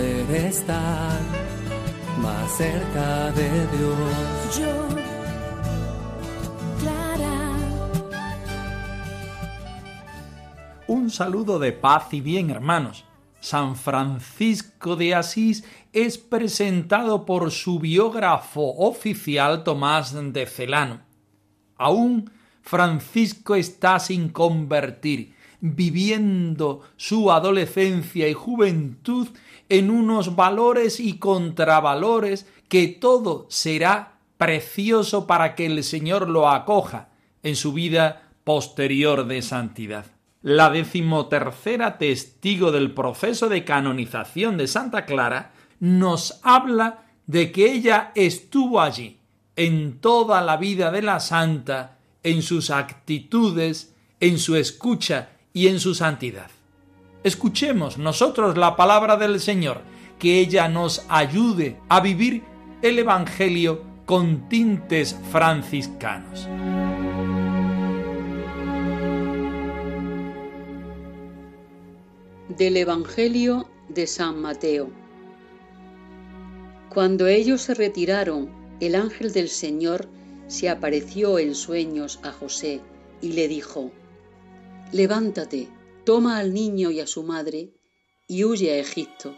Poder estar más cerca de Dios. Yo, Clara, Un saludo de paz y bien, hermanos. San Francisco de Asís es presentado por su biógrafo oficial Tomás de Celano. Aún Francisco está sin convertir, viviendo su adolescencia y juventud en unos valores y contravalores que todo será precioso para que el Señor lo acoja en su vida posterior de santidad. La decimotercera testigo del proceso de canonización de Santa Clara nos habla de que ella estuvo allí en toda la vida de la santa, en sus actitudes, en su escucha y en su santidad. Escuchemos nosotros la palabra del Señor, que ella nos ayude a vivir el Evangelio con tintes franciscanos. Del Evangelio de San Mateo. Cuando ellos se retiraron, el ángel del Señor se apareció en sueños a José y le dijo, Levántate, toma al niño y a su madre y huye a Egipto.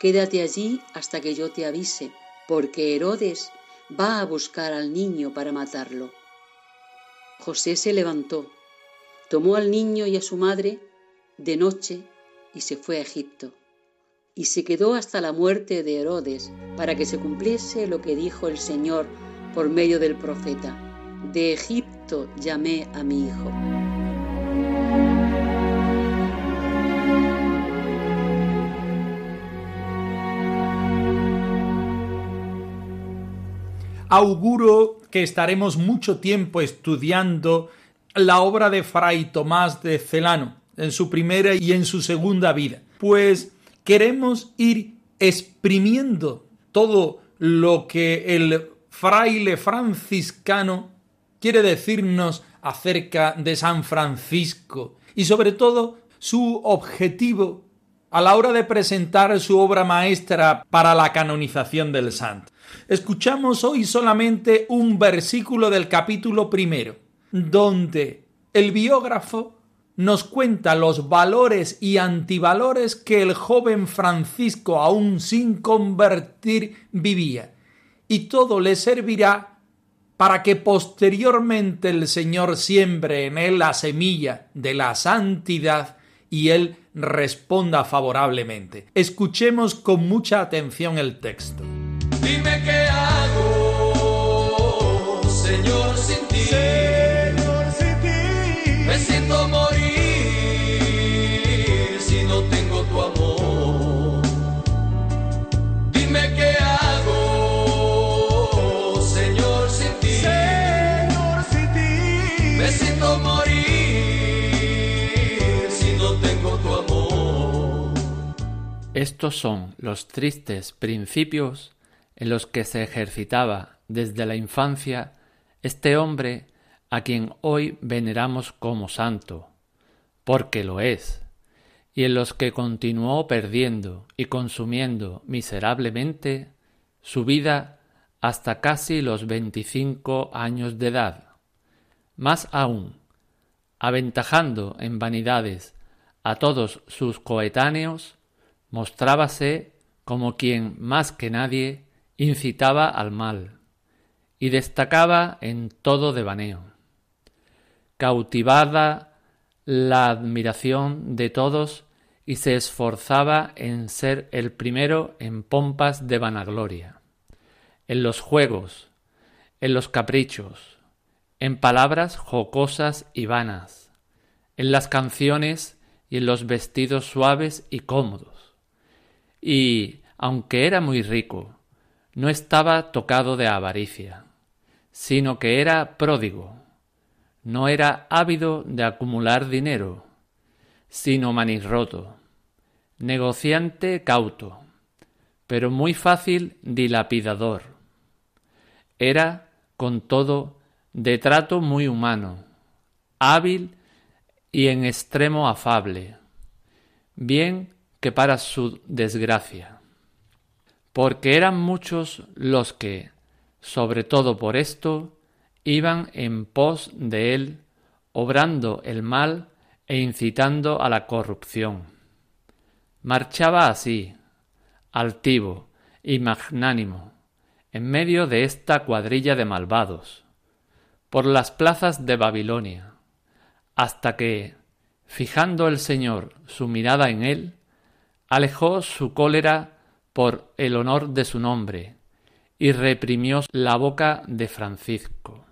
Quédate allí hasta que yo te avise, porque Herodes va a buscar al niño para matarlo. José se levantó, tomó al niño y a su madre de noche y se fue a Egipto. Y se quedó hasta la muerte de Herodes, para que se cumpliese lo que dijo el Señor por medio del profeta. De Egipto llamé a mi hijo. Auguro que estaremos mucho tiempo estudiando la obra de Fray Tomás de Celano en su primera y en su segunda vida, pues queremos ir exprimiendo todo lo que el fraile franciscano quiere decirnos acerca de San Francisco y sobre todo su objetivo a la hora de presentar su obra maestra para la canonización del santo. Escuchamos hoy solamente un versículo del capítulo primero, donde el biógrafo nos cuenta los valores y antivalores que el joven Francisco, aún sin convertir, vivía. Y todo le servirá para que posteriormente el Señor siembre en él la semilla de la santidad y él responda favorablemente. Escuchemos con mucha atención el texto. Dime qué hago, Señor, sin ti. Señor, sin ti. Me siento morir si no tengo tu amor. Dime qué hago, Señor, sin ti. Señor, sin ti. Me siento morir si no tengo tu amor. Estos son los tristes principios en los que se ejercitaba desde la infancia este hombre a quien hoy veneramos como santo, porque lo es, y en los que continuó perdiendo y consumiendo miserablemente su vida hasta casi los veinticinco años de edad. Más aún, aventajando en vanidades a todos sus coetáneos, mostrábase como quien más que nadie incitaba al mal y destacaba en todo devaneo. Cautivada la admiración de todos y se esforzaba en ser el primero en pompas de vanagloria, en los juegos, en los caprichos, en palabras jocosas y vanas, en las canciones y en los vestidos suaves y cómodos. Y, aunque era muy rico, no estaba tocado de avaricia, sino que era pródigo, no era ávido de acumular dinero, sino manirroto, negociante cauto, pero muy fácil dilapidador. Era, con todo, de trato muy humano, hábil y en extremo afable, bien que para su desgracia, porque eran muchos los que, sobre todo por esto, iban en pos de él, obrando el mal e incitando a la corrupción. Marchaba así, altivo y magnánimo, en medio de esta cuadrilla de malvados, por las plazas de Babilonia, hasta que, fijando el Señor su mirada en él, alejó su cólera por el honor de su nombre y reprimió la boca de Francisco,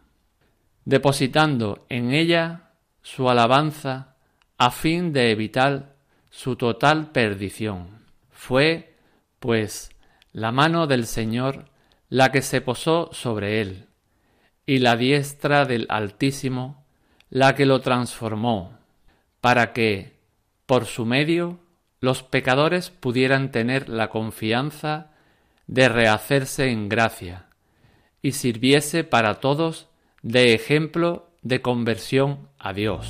depositando en ella su alabanza a fin de evitar su total perdición. Fue, pues, la mano del Señor la que se posó sobre él, y la diestra del Altísimo la que lo transformó, para que, por su medio, los pecadores pudieran tener la confianza de rehacerse en gracia, y sirviese para todos de ejemplo de conversión a Dios.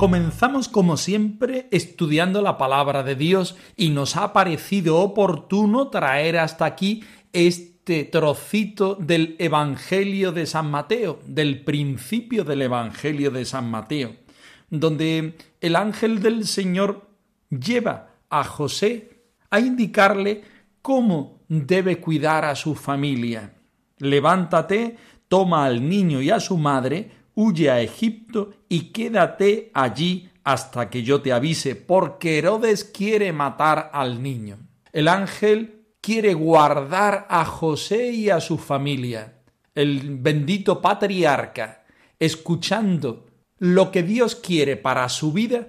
Comenzamos como siempre estudiando la palabra de Dios y nos ha parecido oportuno traer hasta aquí este trocito del Evangelio de San Mateo, del principio del Evangelio de San Mateo, donde el ángel del Señor lleva a José a indicarle cómo debe cuidar a su familia. Levántate, toma al niño y a su madre, huye a Egipto y quédate allí hasta que yo te avise, porque Herodes quiere matar al niño. El ángel quiere guardar a José y a su familia. El bendito patriarca, escuchando lo que Dios quiere para su vida,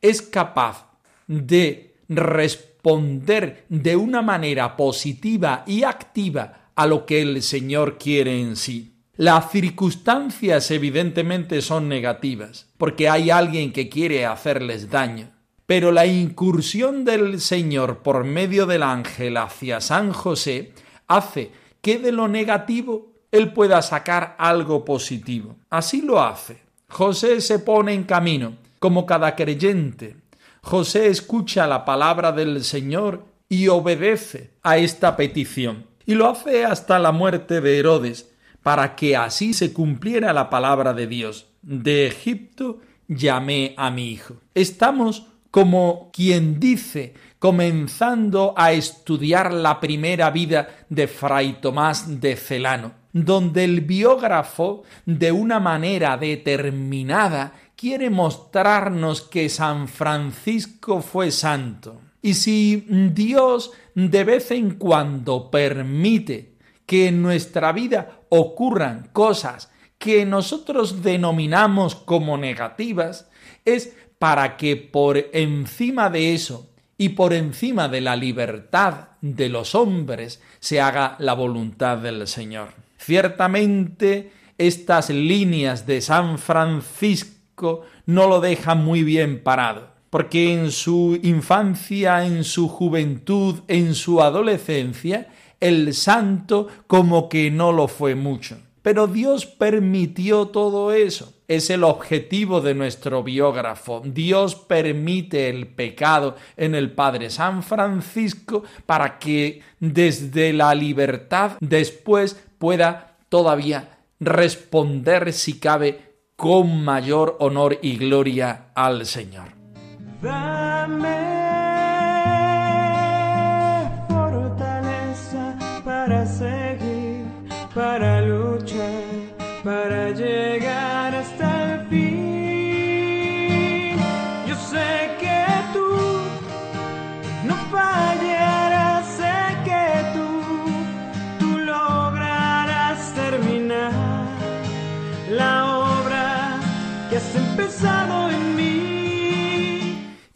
es capaz de responder de una manera positiva y activa a lo que el Señor quiere en sí. Las circunstancias evidentemente son negativas, porque hay alguien que quiere hacerles daño. Pero la incursión del Señor por medio del ángel hacia San José hace que de lo negativo él pueda sacar algo positivo. Así lo hace. José se pone en camino, como cada creyente. José escucha la palabra del Señor y obedece a esta petición. Y lo hace hasta la muerte de Herodes, para que así se cumpliera la palabra de Dios. De Egipto llamé a mi hijo. Estamos como quien dice, comenzando a estudiar la primera vida de Fray Tomás de Celano, donde el biógrafo, de una manera determinada, quiere mostrarnos que San Francisco fue santo. Y si Dios de vez en cuando permite que en nuestra vida ocurran cosas que nosotros denominamos como negativas, es para que por encima de eso y por encima de la libertad de los hombres se haga la voluntad del Señor. Ciertamente estas líneas de San Francisco no lo dejan muy bien parado, porque en su infancia, en su juventud, en su adolescencia, el santo como que no lo fue mucho. Pero Dios permitió todo eso. Es el objetivo de nuestro biógrafo. Dios permite el pecado en el Padre San Francisco para que desde la libertad después pueda todavía responder si cabe con mayor honor y gloria al Señor. Dame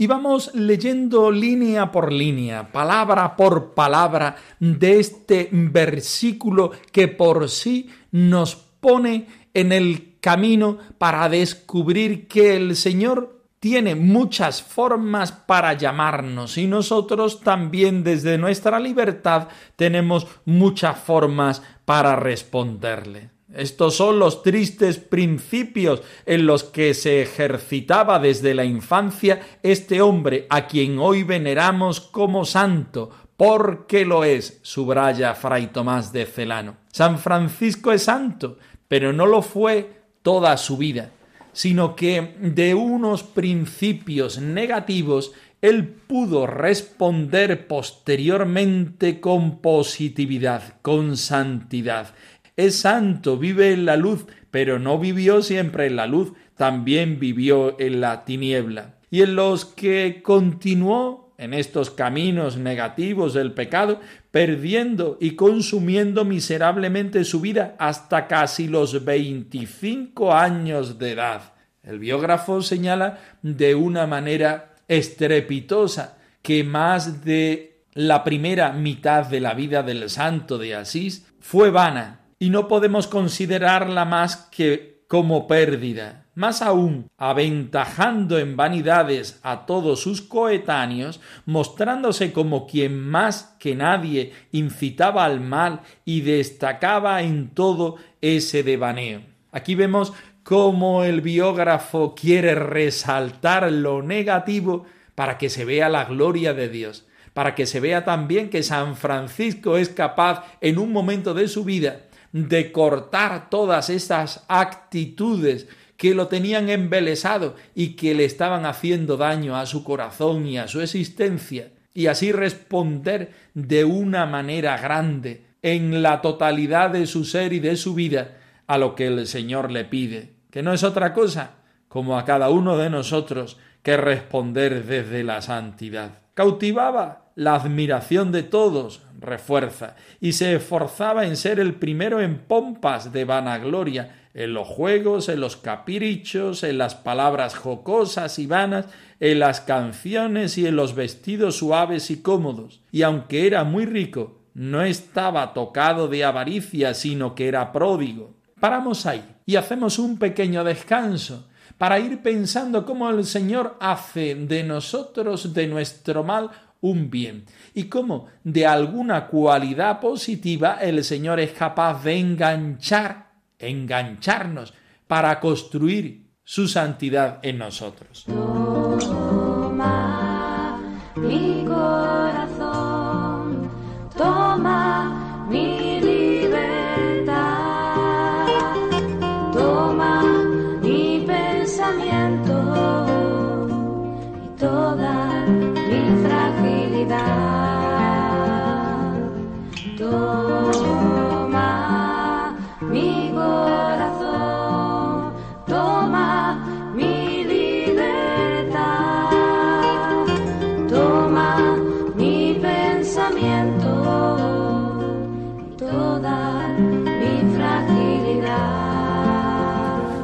Y vamos leyendo línea por línea, palabra por palabra de este versículo que por sí nos pone en el camino para descubrir que el Señor tiene muchas formas para llamarnos y nosotros también desde nuestra libertad tenemos muchas formas para responderle. Estos son los tristes principios en los que se ejercitaba desde la infancia este hombre a quien hoy veneramos como santo, porque lo es, subraya Fray Tomás de Celano. San Francisco es santo, pero no lo fue toda su vida, sino que de unos principios negativos él pudo responder posteriormente con positividad, con santidad. Es santo, vive en la luz, pero no vivió siempre en la luz, también vivió en la tiniebla. Y en los que continuó en estos caminos negativos del pecado, perdiendo y consumiendo miserablemente su vida hasta casi los 25 años de edad. El biógrafo señala de una manera estrepitosa que más de la primera mitad de la vida del santo de Asís fue vana y no podemos considerarla más que como pérdida. Más aún, aventajando en vanidades a todos sus coetáneos, mostrándose como quien más que nadie incitaba al mal y destacaba en todo ese devaneo. Aquí vemos cómo el biógrafo quiere resaltar lo negativo para que se vea la gloria de Dios, para que se vea también que San Francisco es capaz en un momento de su vida de cortar todas estas actitudes que lo tenían embelesado y que le estaban haciendo daño a su corazón y a su existencia, y así responder de una manera grande en la totalidad de su ser y de su vida a lo que el Señor le pide, que no es otra cosa como a cada uno de nosotros que responder desde la santidad. Cautivaba la admiración de todos refuerza y se esforzaba en ser el primero en pompas de vanagloria, en los juegos, en los caprichos, en las palabras jocosas y vanas, en las canciones y en los vestidos suaves y cómodos. Y aunque era muy rico, no estaba tocado de avaricia, sino que era pródigo. Paramos ahí y hacemos un pequeño descanso para ir pensando cómo el Señor hace de nosotros, de nuestro mal, un bien y cómo de alguna cualidad positiva el Señor es capaz de enganchar, engancharnos para construir su santidad en nosotros. Toma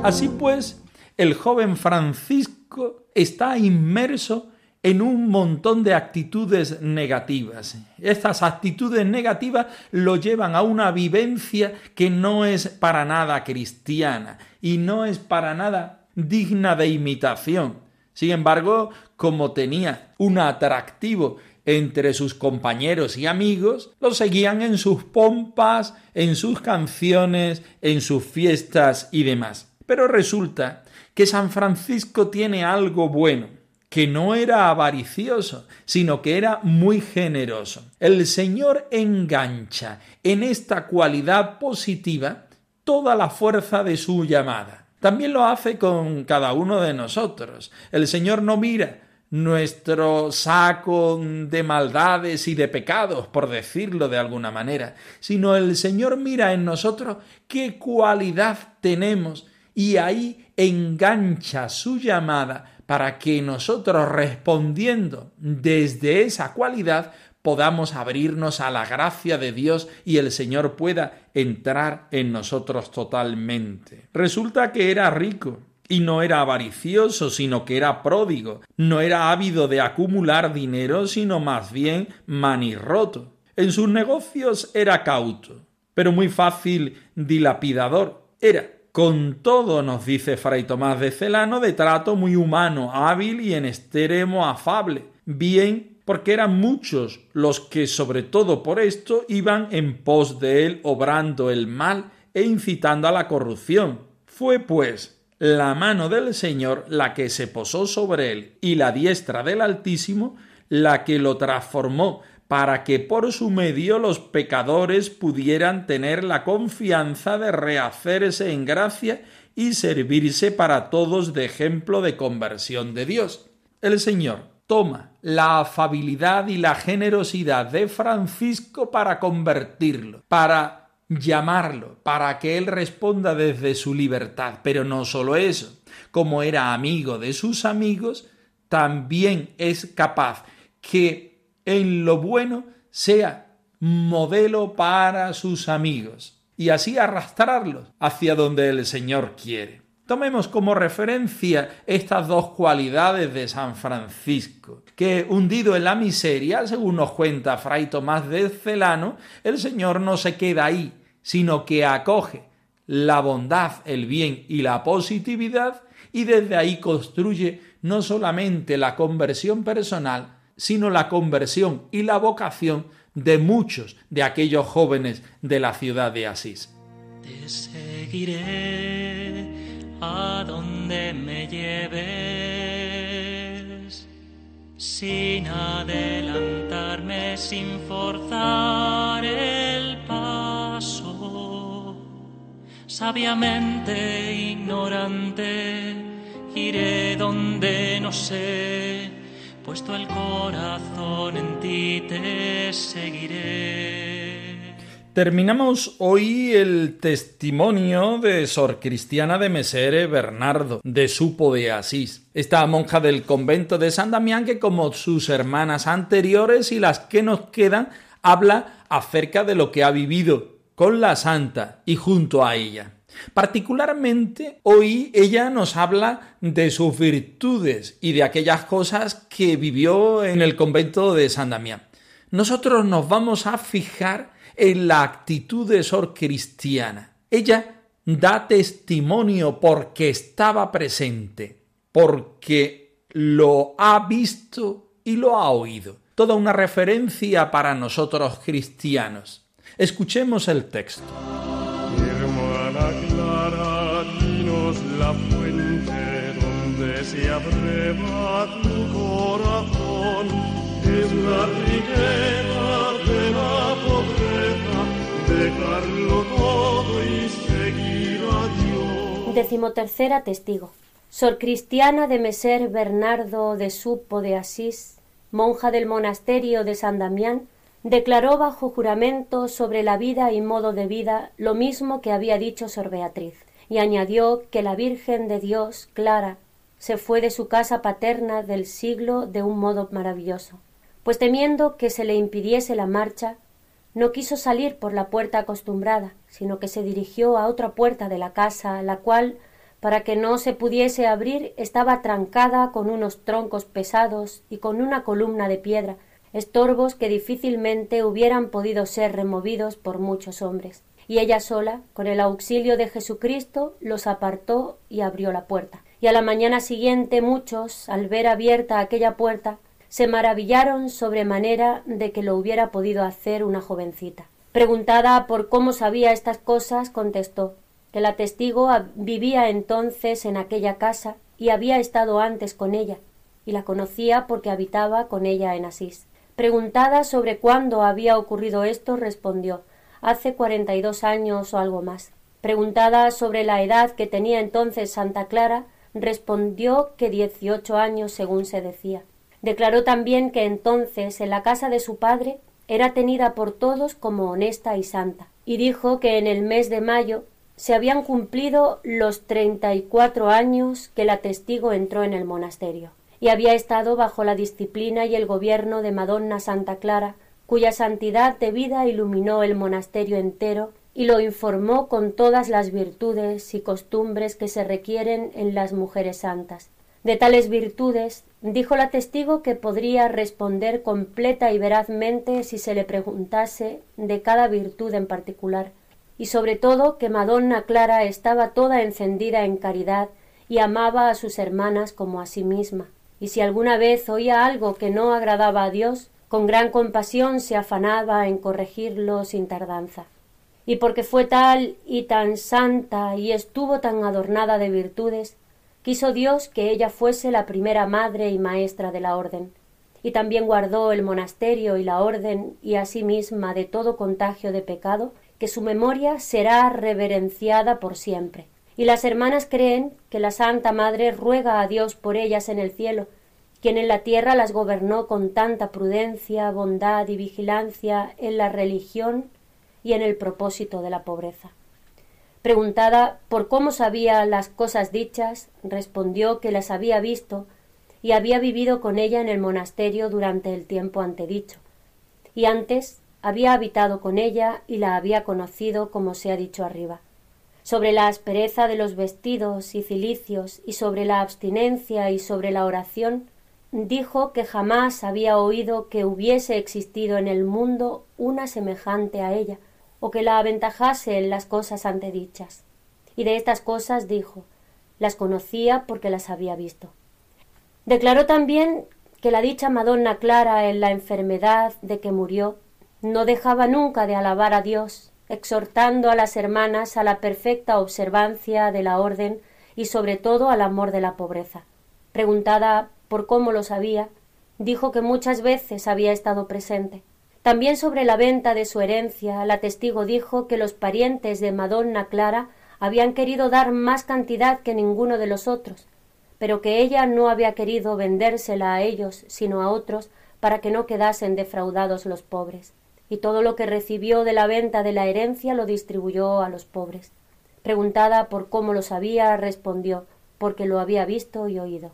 Así pues, el joven Francisco está inmerso en un montón de actitudes negativas. Estas actitudes negativas lo llevan a una vivencia que no es para nada cristiana y no es para nada digna de imitación. Sin embargo, como tenía un atractivo entre sus compañeros y amigos, lo seguían en sus pompas, en sus canciones, en sus fiestas y demás. Pero resulta que San Francisco tiene algo bueno que no era avaricioso, sino que era muy generoso. El Señor engancha en esta cualidad positiva toda la fuerza de su llamada. También lo hace con cada uno de nosotros. El Señor no mira nuestro saco de maldades y de pecados, por decirlo de alguna manera, sino el Señor mira en nosotros qué cualidad tenemos y ahí engancha su llamada para que nosotros respondiendo desde esa cualidad podamos abrirnos a la gracia de Dios y el Señor pueda entrar en nosotros totalmente. Resulta que era rico Y no era avaricioso, sino que era pródigo. No era ávido de acumular dinero, sino más bien manirroto. En sus negocios era cauto, pero muy fácil dilapidador. Era, con todo, nos dice Fray Tomás de Celano, de trato muy humano, hábil y en extremo afable. Bien, porque eran muchos los que, sobre todo por esto, iban en pos de él obrando el mal e incitando a la corrupción. Fue, pues, la mano del Señor la que se posó sobre él y la diestra del Altísimo la que lo transformó para que por su medio los pecadores pudieran tener la confianza de rehacerse en gracia y servirse para todos de ejemplo de conversión de Dios. El Señor toma la afabilidad y la generosidad de Francisco para convertirlo, para llamarlo, para que él responda desde su libertad. Pero no solo eso, como era amigo de sus amigos, también es capaz que en lo bueno sea modelo para sus amigos y así arrastrarlos hacia donde el Señor quiere. Tomemos como referencia estas dos cualidades de San Francisco, que hundido en la miseria, según nos cuenta Fray Tomás de Celano, el Señor no se queda ahí, sino que acoge la bondad, el bien y la positividad y desde ahí construye no solamente la conversión personal, sino la conversión y la vocación de muchos de aquellos jóvenes de la ciudad de Asís. Te seguiré a donde me lleves, sin adelantarme, sin forzar el paso. Sabiamente ignorante, iré donde no sé puesto el corazón en ti te seguiré. Terminamos hoy el testimonio de Sor Cristiana de Mesere Bernardo, de Supo de Asís, esta monja del convento de San Damián que como sus hermanas anteriores y las que nos quedan, habla acerca de lo que ha vivido con la santa y junto a ella. Particularmente hoy ella nos habla de sus virtudes y de aquellas cosas que vivió en el convento de San Damián. Nosotros nos vamos a fijar en la actitud de Sor Cristiana. Ella da testimonio porque estaba presente, porque lo ha visto y lo ha oído. Toda una referencia para nosotros cristianos. Escuchemos el texto. Decimotercera testigo. Sor Cristiana de Meser Bernardo de Supo de Asís, monja del monasterio de San Damián, declaró bajo juramento sobre la vida y modo de vida lo mismo que había dicho Sor Beatriz y añadió que la Virgen de Dios, Clara, se fue de su casa paterna del siglo de un modo maravilloso, pues temiendo que se le impidiese la marcha, no quiso salir por la puerta acostumbrada, sino que se dirigió a otra puerta de la casa, la cual, para que no se pudiese abrir, estaba trancada con unos troncos pesados y con una columna de piedra, estorbos que difícilmente hubieran podido ser removidos por muchos hombres y ella sola, con el auxilio de Jesucristo, los apartó y abrió la puerta. Y a la mañana siguiente muchos, al ver abierta aquella puerta, se maravillaron sobremanera de que lo hubiera podido hacer una jovencita. Preguntada por cómo sabía estas cosas, contestó que la testigo vivía entonces en aquella casa y había estado antes con ella, y la conocía porque habitaba con ella en Asís. Preguntada sobre cuándo había ocurrido esto, respondió hace cuarenta y dos años o algo más. Preguntada sobre la edad que tenía entonces Santa Clara, respondió que dieciocho años según se decía. Declaró también que entonces en la casa de su padre era tenida por todos como honesta y santa, y dijo que en el mes de mayo se habían cumplido los treinta y cuatro años que la testigo entró en el monasterio, y había estado bajo la disciplina y el gobierno de Madonna Santa Clara cuya santidad de vida iluminó el monasterio entero y lo informó con todas las virtudes y costumbres que se requieren en las mujeres santas. De tales virtudes, dijo la testigo que podría responder completa y verazmente si se le preguntase de cada virtud en particular, y sobre todo que Madonna Clara estaba toda encendida en caridad y amaba a sus hermanas como a sí misma, y si alguna vez oía algo que no agradaba a Dios, con gran compasión se afanaba en corregirlo sin tardanza. Y porque fue tal y tan santa y estuvo tan adornada de virtudes, quiso Dios que ella fuese la primera madre y maestra de la orden, y también guardó el monasterio y la orden y a sí misma de todo contagio de pecado, que su memoria será reverenciada por siempre. Y las hermanas creen que la Santa Madre ruega a Dios por ellas en el cielo, quien en la tierra las gobernó con tanta prudencia, bondad y vigilancia en la religión y en el propósito de la pobreza. Preguntada por cómo sabía las cosas dichas, respondió que las había visto y había vivido con ella en el monasterio durante el tiempo antedicho, y antes había habitado con ella y la había conocido como se ha dicho arriba. Sobre la aspereza de los vestidos y cilicios y sobre la abstinencia y sobre la oración, dijo que jamás había oído que hubiese existido en el mundo una semejante a ella, o que la aventajase en las cosas antedichas. Y de estas cosas dijo las conocía porque las había visto. Declaró también que la dicha Madonna Clara en la enfermedad de que murió no dejaba nunca de alabar a Dios, exhortando a las hermanas a la perfecta observancia de la orden y sobre todo al amor de la pobreza. Preguntada por cómo lo sabía, dijo que muchas veces había estado presente. También sobre la venta de su herencia, la testigo dijo que los parientes de Madonna Clara habían querido dar más cantidad que ninguno de los otros, pero que ella no había querido vendérsela a ellos, sino a otros, para que no quedasen defraudados los pobres. Y todo lo que recibió de la venta de la herencia lo distribuyó a los pobres. Preguntada por cómo lo sabía, respondió porque lo había visto y oído.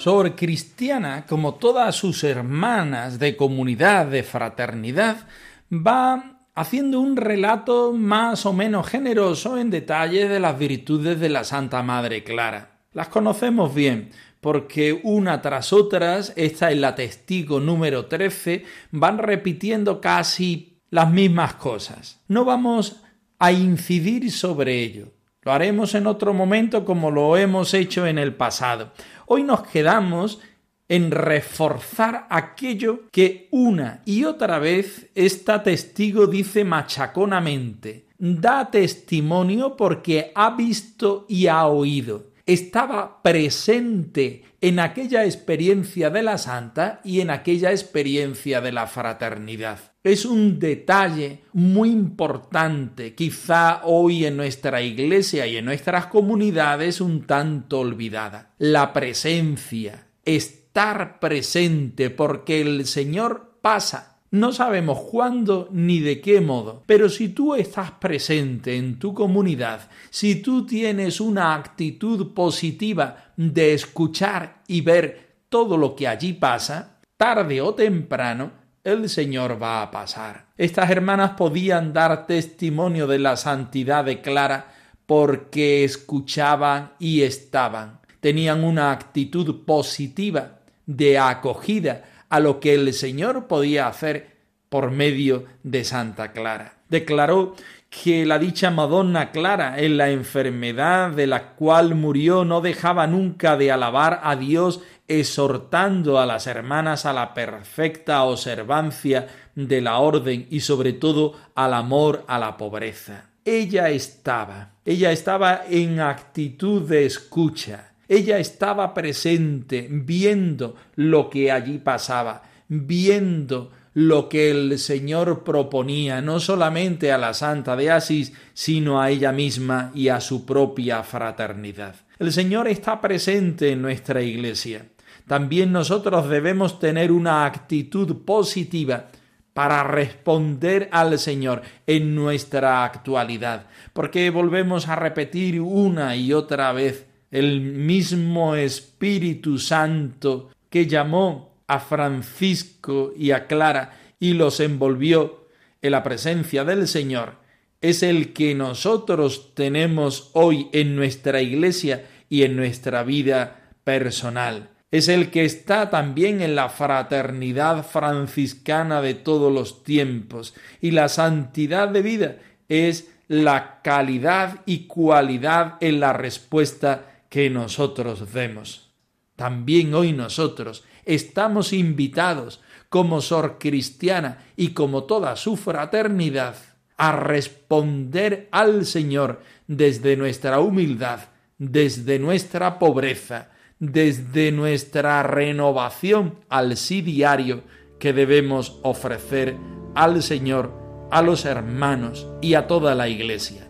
Sor Cristiana, como todas sus hermanas de comunidad, de fraternidad, va haciendo un relato más o menos generoso en detalle de las virtudes de la Santa Madre Clara. Las conocemos bien, porque una tras otras, esta es la testigo número 13, van repitiendo casi las mismas cosas. No vamos a incidir sobre ello. Lo haremos en otro momento como lo hemos hecho en el pasado. Hoy nos quedamos en reforzar aquello que una y otra vez esta testigo dice machaconamente. Da testimonio porque ha visto y ha oído. Estaba presente en aquella experiencia de la santa y en aquella experiencia de la fraternidad. Es un detalle muy importante, quizá hoy en nuestra iglesia y en nuestras comunidades un tanto olvidada. La presencia, estar presente porque el Señor pasa. No sabemos cuándo ni de qué modo, pero si tú estás presente en tu comunidad, si tú tienes una actitud positiva de escuchar y ver todo lo que allí pasa, tarde o temprano, el Señor va a pasar. Estas hermanas podían dar testimonio de la santidad de Clara porque escuchaban y estaban. Tenían una actitud positiva de acogida a lo que el Señor podía hacer por medio de Santa Clara. Declaró que la dicha Madonna Clara en la enfermedad de la cual murió no dejaba nunca de alabar a Dios exhortando a las hermanas a la perfecta observancia de la orden y sobre todo al amor a la pobreza. Ella estaba, ella estaba en actitud de escucha, ella estaba presente, viendo lo que allí pasaba, viendo lo que el Señor proponía no solamente a la Santa de Asís, sino a ella misma y a su propia fraternidad. El Señor está presente en nuestra Iglesia. También nosotros debemos tener una actitud positiva para responder al Señor en nuestra actualidad, porque volvemos a repetir una y otra vez el mismo Espíritu Santo que llamó a Francisco y a Clara y los envolvió en la presencia del Señor, es el que nosotros tenemos hoy en nuestra iglesia y en nuestra vida personal. Es el que está también en la fraternidad franciscana de todos los tiempos y la santidad de vida es la calidad y cualidad en la respuesta que nosotros demos. También hoy nosotros estamos invitados como Sor Cristiana y como toda su fraternidad a responder al Señor desde nuestra humildad, desde nuestra pobreza, desde nuestra renovación al sí diario que debemos ofrecer al Señor, a los hermanos y a toda la Iglesia.